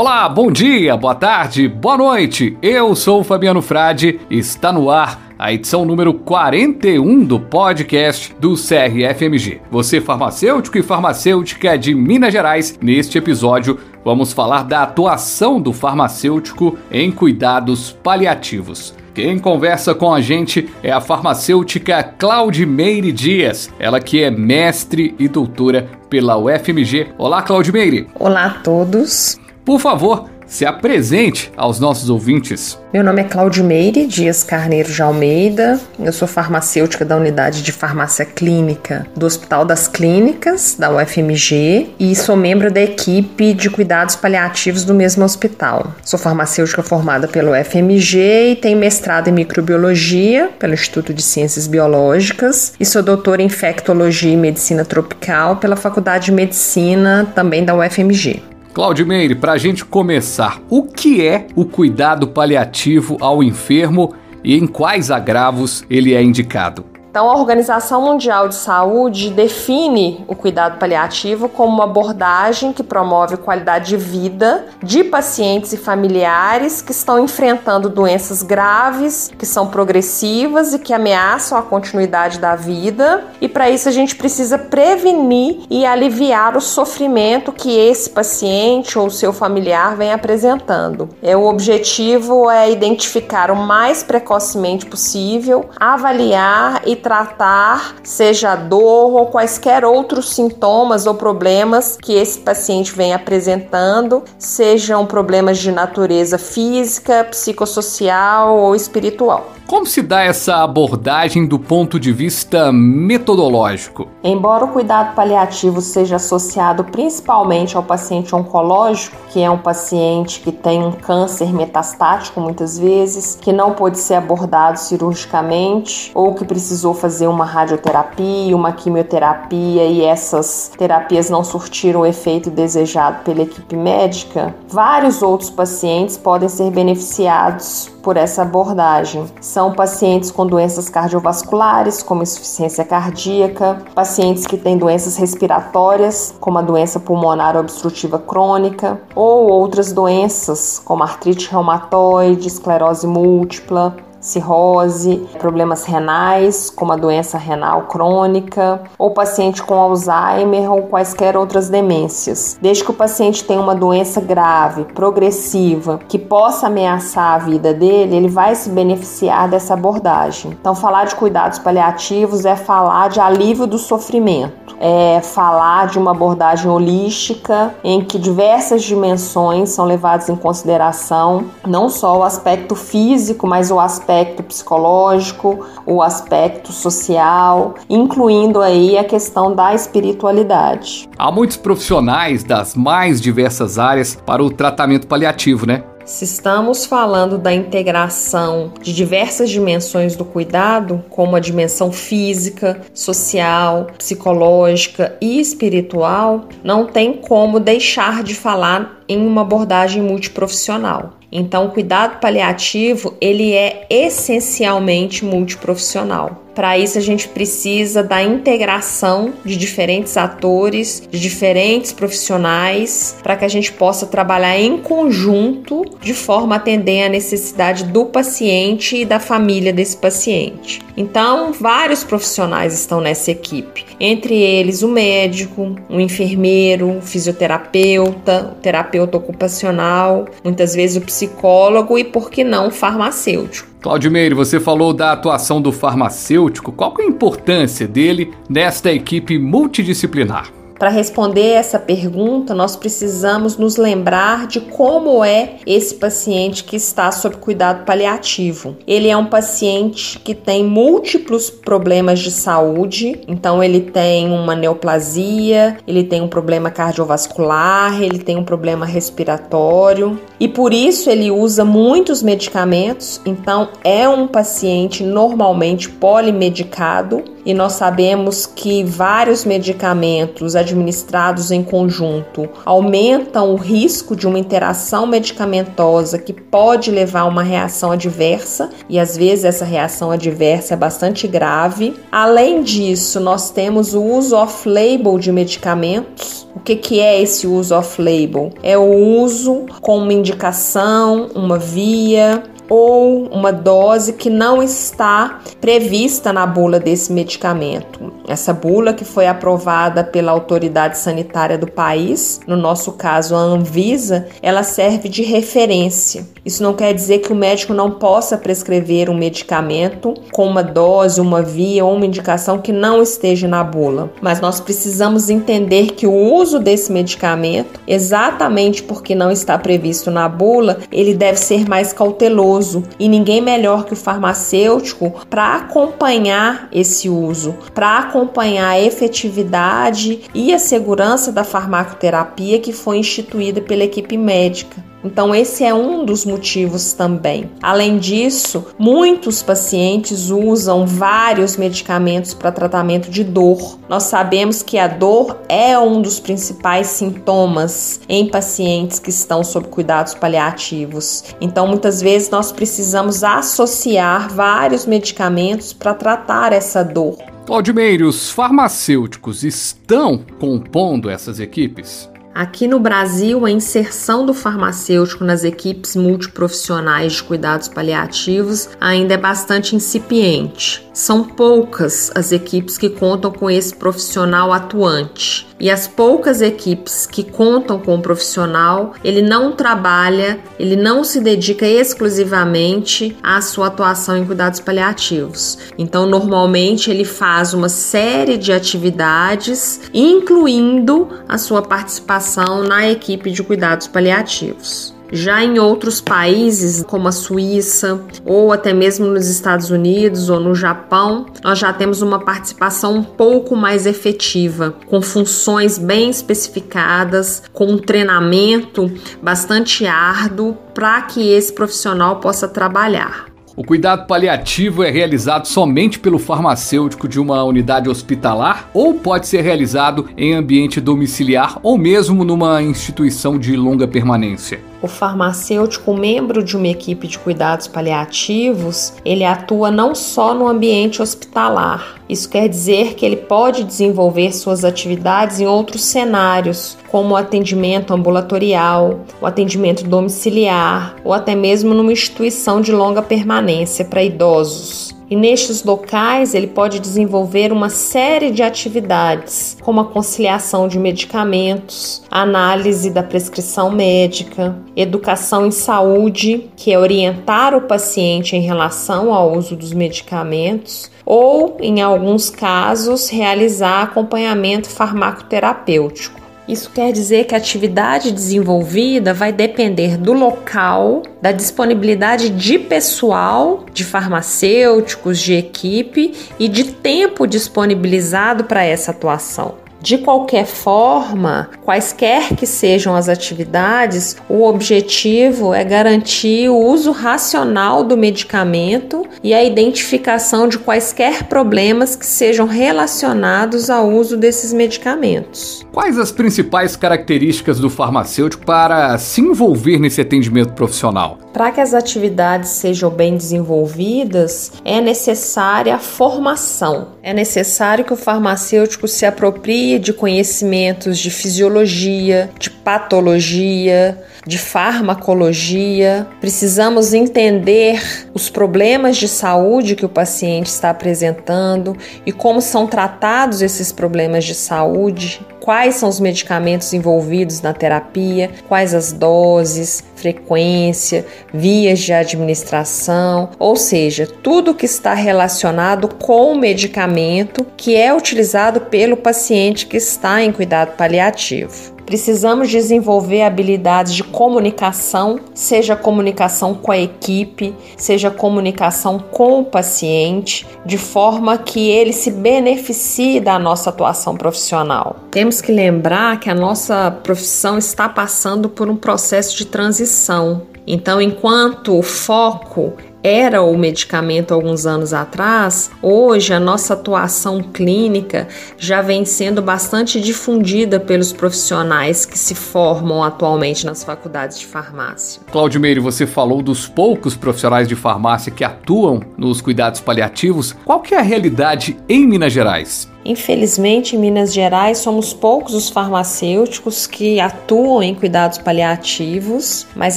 Olá, bom dia, boa tarde, boa noite. Eu sou Fabiano Frade está no ar a edição número 41 do podcast do CRFMG. Você farmacêutico e farmacêutica de Minas Gerais, neste episódio vamos falar da atuação do farmacêutico em cuidados paliativos. Quem conversa com a gente é a farmacêutica Claudimeire Dias, ela que é mestre e doutora pela UFMG. Olá, Claudimeire. Olá a todos. Por favor, se apresente aos nossos ouvintes. Meu nome é Claudio Meire Dias Carneiro de Almeida. Eu sou farmacêutica da unidade de farmácia clínica do Hospital das Clínicas, da UFMG, e sou membro da equipe de cuidados paliativos do mesmo hospital. Sou farmacêutica formada pelo UFMG e tenho mestrado em microbiologia pelo Instituto de Ciências Biológicas e sou doutora em infectologia e medicina tropical pela Faculdade de Medicina também da UFMG. Claudimeire, para a gente começar, o que é o cuidado paliativo ao enfermo e em quais agravos ele é indicado? Então, a Organização Mundial de Saúde define o cuidado paliativo como uma abordagem que promove qualidade de vida de pacientes e familiares que estão enfrentando doenças graves, que são progressivas e que ameaçam a continuidade da vida. E para isso a gente precisa prevenir e aliviar o sofrimento que esse paciente ou seu familiar vem apresentando. É o objetivo é identificar o mais precocemente possível, avaliar e tratar, seja dor ou quaisquer outros sintomas ou problemas que esse paciente vem apresentando, sejam problemas de natureza física, psicossocial ou espiritual. Como se dá essa abordagem do ponto de vista metodológico? Embora o cuidado paliativo seja associado principalmente ao paciente oncológico, que é um paciente que tem um câncer metastático muitas vezes, que não pode ser abordado cirurgicamente ou que precisou fazer uma radioterapia, uma quimioterapia e essas terapias não surtiram o efeito desejado pela equipe médica, vários outros pacientes podem ser beneficiados por essa abordagem. São pacientes com doenças cardiovasculares, como insuficiência cardíaca, pacientes que têm doenças respiratórias, como a doença pulmonar obstrutiva crônica, ou outras doenças, como artrite reumatoide, esclerose múltipla, cirrose, problemas renais, como a doença renal crônica, ou paciente com Alzheimer ou quaisquer outras demências. Desde que o paciente tenha uma doença grave, progressiva, que possa ameaçar a vida dele, ele vai se beneficiar dessa abordagem. Então, falar de cuidados paliativos é falar de alívio do sofrimento, é falar de uma abordagem holística em que diversas dimensões são levadas em consideração, não só o aspecto físico, mas o aspecto aspecto psicológico, o aspecto social, incluindo aí a questão da espiritualidade. Há muitos profissionais das mais diversas áreas para o tratamento paliativo, né? Se estamos falando da integração de diversas dimensões do cuidado, como a dimensão física, social, psicológica e espiritual, não tem como deixar de falar em uma abordagem multiprofissional. Então, o cuidado paliativo, ele é essencialmente multiprofissional. Para isso, a gente precisa da integração de diferentes atores, de diferentes profissionais, para que a gente possa trabalhar em conjunto de forma a atender a necessidade do paciente e da família desse paciente. Então, vários profissionais estão nessa equipe, entre eles o médico, o enfermeiro, o fisioterapeuta, o terapeuta ocupacional, muitas vezes o psicólogo e, por que não, o farmacêutico. Claudio Meire, você falou da atuação do farmacêutico. Qual é a importância dele nesta equipe multidisciplinar? Para responder essa pergunta, nós precisamos nos lembrar de como é esse paciente que está sob cuidado paliativo. Ele é um paciente que tem múltiplos problemas de saúde, então ele tem uma neoplasia, ele tem um problema cardiovascular, ele tem um problema respiratório e por isso ele usa muitos medicamentos, então é um paciente normalmente polimedicado e nós sabemos que vários medicamentos administrados em conjunto aumentam o risco de uma interação medicamentosa que pode levar a uma reação adversa, e às vezes essa reação adversa é bastante grave. Além disso, nós temos o uso off-label de medicamentos. O que, que é esse uso off-label? É o uso com uma indicação, uma via ou uma dose que não está prevista na bula desse medicamento. Essa bula que foi aprovada pela autoridade sanitária do país, no nosso caso a Anvisa, ela serve de referência. Isso não quer dizer que o médico não possa prescrever um medicamento com uma dose, uma via ou uma indicação que não esteja na bula, mas nós precisamos entender que o uso desse medicamento, exatamente porque não está previsto na bula, ele deve ser mais cauteloso e ninguém melhor que o farmacêutico para acompanhar esse uso, para acompanhar a efetividade e a segurança da farmacoterapia que foi instituída pela equipe médica. Então, esse é um dos motivos também. Além disso, muitos pacientes usam vários medicamentos para tratamento de dor. Nós sabemos que a dor é um dos principais sintomas em pacientes que estão sob cuidados paliativos. Então, muitas vezes nós precisamos associar vários medicamentos para tratar essa dor. Claudimeire, os farmacêuticos estão compondo essas equipes? Aqui no Brasil, a inserção do farmacêutico nas equipes multiprofissionais de cuidados paliativos ainda é bastante incipiente. São poucas as equipes que contam com esse profissional atuante. E as poucas equipes que contam com o profissional, ele não trabalha, ele não se dedica exclusivamente à sua atuação em cuidados paliativos. Então, normalmente, ele faz uma série de atividades, incluindo a sua participação na equipe de cuidados paliativos. Já em outros países, como a Suíça, ou até mesmo nos Estados Unidos ou no Japão, nós já temos uma participação um pouco mais efetiva, com funções bem especificadas, com um treinamento bastante árduo para que esse profissional possa trabalhar. O cuidado paliativo é realizado somente pelo farmacêutico de uma unidade hospitalar ou pode ser realizado em ambiente domiciliar ou mesmo numa instituição de longa permanência? O farmacêutico, membro de uma equipe de cuidados paliativos, ele atua não só no ambiente hospitalar. Isso quer dizer que ele pode desenvolver suas atividades em outros cenários, como o atendimento ambulatorial, o atendimento domiciliar ou até mesmo numa instituição de longa permanência para idosos. E nestes locais ele pode desenvolver uma série de atividades, como a conciliação de medicamentos, análise da prescrição médica, educação em saúde, que é orientar o paciente em relação ao uso dos medicamentos, ou, em alguns casos, realizar acompanhamento farmacoterapêutico. Isso quer dizer que a atividade desenvolvida vai depender do local, da disponibilidade de pessoal, de farmacêuticos, de equipe e de tempo disponibilizado para essa atuação. De qualquer forma, quaisquer que sejam as atividades, o objetivo é garantir o uso racional do medicamento e a identificação de quaisquer problemas que sejam relacionados ao uso desses medicamentos. Quais as principais características do farmacêutico para se envolver nesse atendimento profissional? Para que as atividades sejam bem desenvolvidas, é necessária a formação. É necessário que o farmacêutico se aproprie de conhecimentos de fisiologia, de patologia, de farmacologia, precisamos entender os problemas de saúde que o paciente está apresentando e como são tratados esses problemas de saúde, quais são os medicamentos envolvidos na terapia, quais as doses, frequência, vias de administração, ou seja, tudo que está relacionado com o medicamento que é utilizado pelo paciente que está em cuidado paliativo. Precisamos desenvolver habilidades de comunicação, seja comunicação com a equipe, seja comunicação com o paciente, de forma que ele se beneficie da nossa atuação profissional. Temos que lembrar que a nossa profissão está passando por um processo de transição. Então, enquanto o foco era o medicamento alguns anos atrás, hoje a nossa atuação clínica já vem sendo bastante difundida pelos profissionais que se formam atualmente nas faculdades de farmácia. Cláudio Meire, você falou dos poucos profissionais de farmácia que atuam nos cuidados paliativos. Qual que é a realidade em Minas Gerais? Infelizmente, em Minas Gerais, somos poucos os farmacêuticos que atuam em cuidados paliativos, mas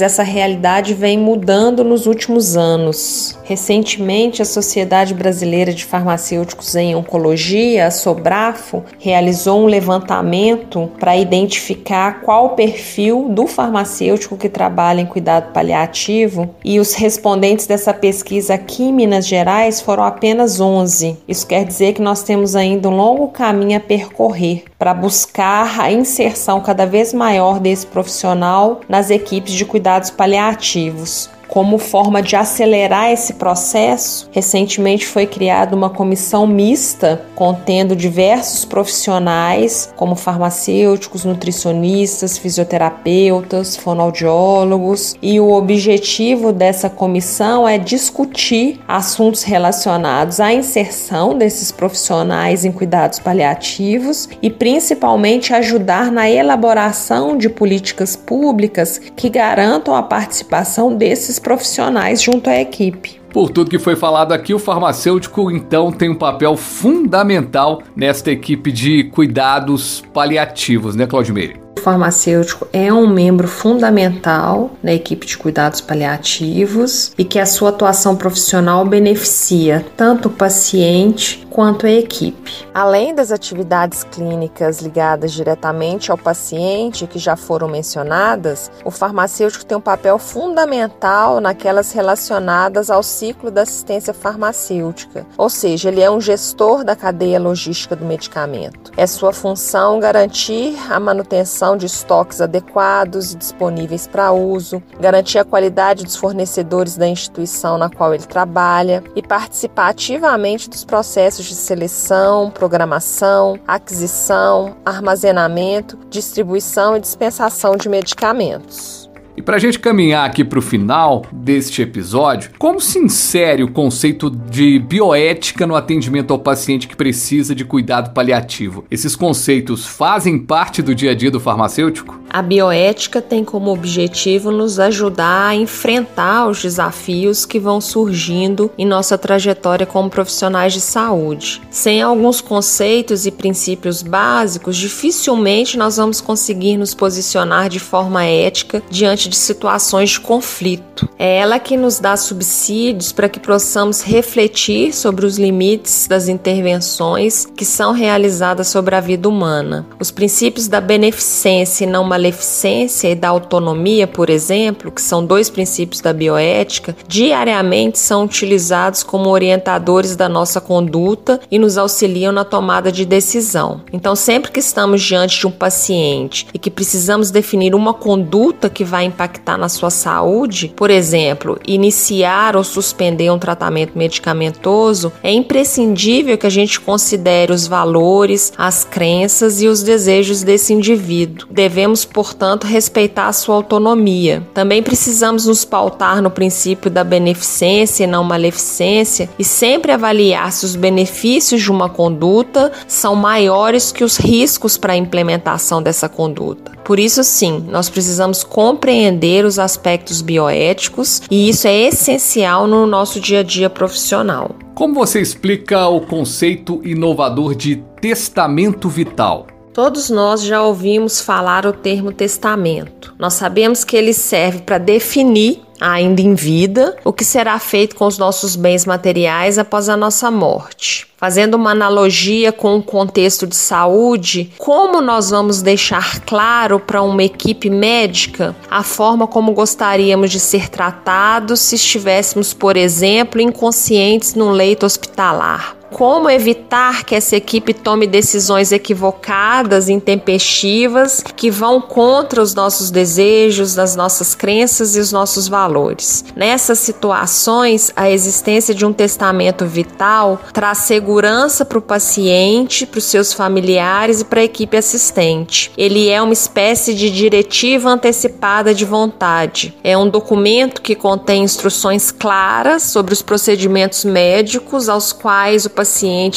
essa realidade vem mudando nos últimos anos. Recentemente, a Sociedade Brasileira de Farmacêuticos em Oncologia, a Sobrafo, realizou um levantamento para identificar qual o perfil do farmacêutico que trabalha em cuidado paliativo e os respondentes dessa pesquisa aqui em Minas Gerais foram apenas 11. Isso quer dizer que nós temos ainda um longo caminho a percorrer para buscar a inserção cada vez maior desse profissional nas equipes de cuidados paliativos. Como forma de acelerar esse processo, recentemente foi criada uma comissão mista contendo diversos profissionais, como farmacêuticos, nutricionistas, fisioterapeutas, fonoaudiólogos, e o objetivo dessa comissão é discutir assuntos relacionados à inserção desses profissionais em cuidados paliativos e principalmente ajudar na elaboração de políticas públicas que garantam a participação desses profissionais junto à equipe. Por tudo que foi falado aqui, o farmacêutico então tem um papel fundamental nesta equipe de cuidados paliativos, né, Claudio Meire? Farmacêutico é um membro fundamental na equipe de cuidados paliativos e que a sua atuação profissional beneficia tanto o paciente quanto a equipe. Além das atividades clínicas ligadas diretamente ao paciente, que já foram mencionadas, o farmacêutico tem um papel fundamental naquelas relacionadas ao ciclo da assistência farmacêutica, ou seja, ele é um gestor da cadeia logística do medicamento. É sua função garantir a manutenção de estoques adequados e disponíveis para uso, garantir a qualidade dos fornecedores da instituição na qual ele trabalha e participar ativamente dos processos de seleção, programação, aquisição, armazenamento, distribuição e dispensação de medicamentos. E para a gente caminhar aqui para o final deste episódio, como se insere o conceito de bioética no atendimento ao paciente que precisa de cuidado paliativo? Esses conceitos fazem parte do dia a dia do farmacêutico? A bioética tem como objetivo nos ajudar a enfrentar os desafios que vão surgindo em nossa trajetória como profissionais de saúde. Sem alguns conceitos e princípios básicos, dificilmente nós vamos conseguir nos posicionar de forma ética diante de situações de conflito. É ela que nos dá subsídios para que possamos refletir sobre os limites das intervenções que são realizadas sobre a vida humana. Os princípios da beneficência e não maleficência e da autonomia, por exemplo, que são dois princípios da bioética, diariamente são utilizados como orientadores da nossa conduta e nos auxiliam na tomada de decisão. Então, sempre que estamos diante de um paciente e que precisamos definir uma conduta que vai impactar na sua saúde, por exemplo, iniciar ou suspender um tratamento medicamentoso, é imprescindível que a gente considere os valores, as crenças e os desejos desse indivíduo. Devemos, portanto, respeitar a sua autonomia. Também precisamos nos pautar no princípio da beneficência e não maleficência e sempre avaliar se os benefícios de uma conduta são maiores que os riscos para a implementação dessa conduta. Por isso, sim, nós precisamos compreender os aspectos bioéticos e isso é essencial no nosso dia a dia profissional. Como você explica o conceito inovador de testamento vital? Todos nós já ouvimos falar o termo testamento. Nós sabemos que ele serve para definir ainda em vida, o que será feito com os nossos bens materiais após a nossa morte. Fazendo uma analogia com o contexto de saúde, como nós vamos deixar claro para uma equipe médica a forma como gostaríamos de ser tratados se estivéssemos, por exemplo, inconscientes num leito hospitalar? Como evitar que essa equipe tome decisões equivocadas, intempestivas, que vão contra os nossos desejos, as nossas crenças e os nossos valores. Nessas situações, a existência de um testamento vital traz segurança para o paciente, para os seus familiares e para a equipe assistente. Ele é uma espécie de diretiva antecipada de vontade. É um documento que contém instruções claras sobre os procedimentos médicos aos quais o paciente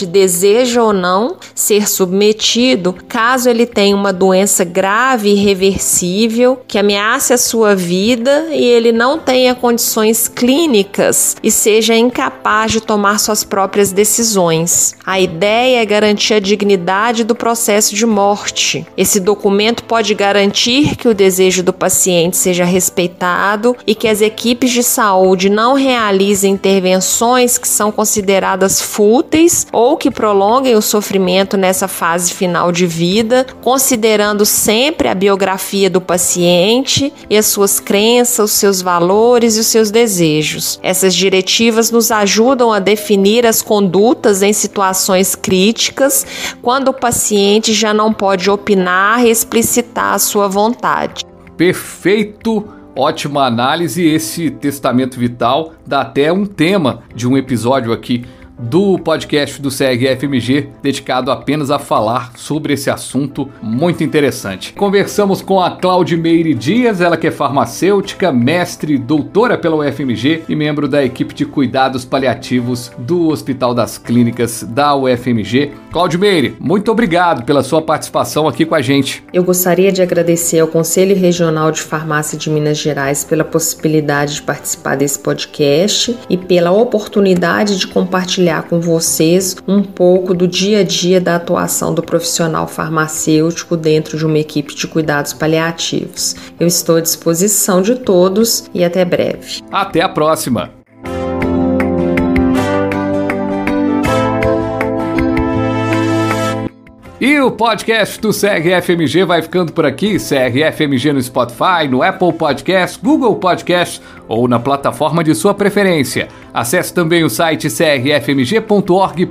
deseja ou não ser submetido caso ele tenha uma doença grave e irreversível que ameace a sua vida e ele não tenha condições clínicas e seja incapaz de tomar suas próprias decisões. A ideia é garantir a dignidade do processo de morte. Esse documento pode garantir que o desejo do paciente seja respeitado e que as equipes de saúde não realizem intervenções que são consideradas fúteis ou que prolonguem o sofrimento nessa fase final de vida, considerando sempre a biografia do paciente e as suas crenças, os seus valores e os seus desejos. Essas diretivas nos ajudam a definir as condutas em situações críticas, quando o paciente já não pode opinar e explicitar a sua vontade. Perfeito! Ótima análise. Esse testamento vital dá até um tema de um episódio aqui do podcast do CRFMG, dedicado apenas a falar sobre esse assunto muito interessante. Conversamos com a Claudimeire Dias, ela que é farmacêutica, mestre, doutora pela UFMG e membro da equipe de cuidados paliativos do Hospital das Clínicas da UFMG. Claudimeire, muito obrigado pela sua participação aqui com a gente. Eu gostaria de agradecer ao Conselho Regional de Farmácia de Minas Gerais pela possibilidade de participar desse podcast e pela oportunidade de compartilhar compartilhar com vocês um pouco do dia a dia da atuação do profissional farmacêutico dentro de uma equipe de cuidados paliativos. Eu estou à disposição de todos e até breve. Até a próxima! E o podcast do CRFMG vai ficando por aqui. CRFMG no Spotify, no Apple Podcast, Google Podcast ou na plataforma de sua preferência. Acesse também o site crfmg.org.br.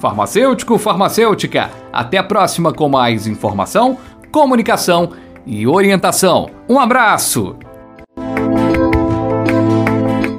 Farmacêutico, farmacêutica. Até a próxima com mais informação, comunicação e orientação. Um abraço!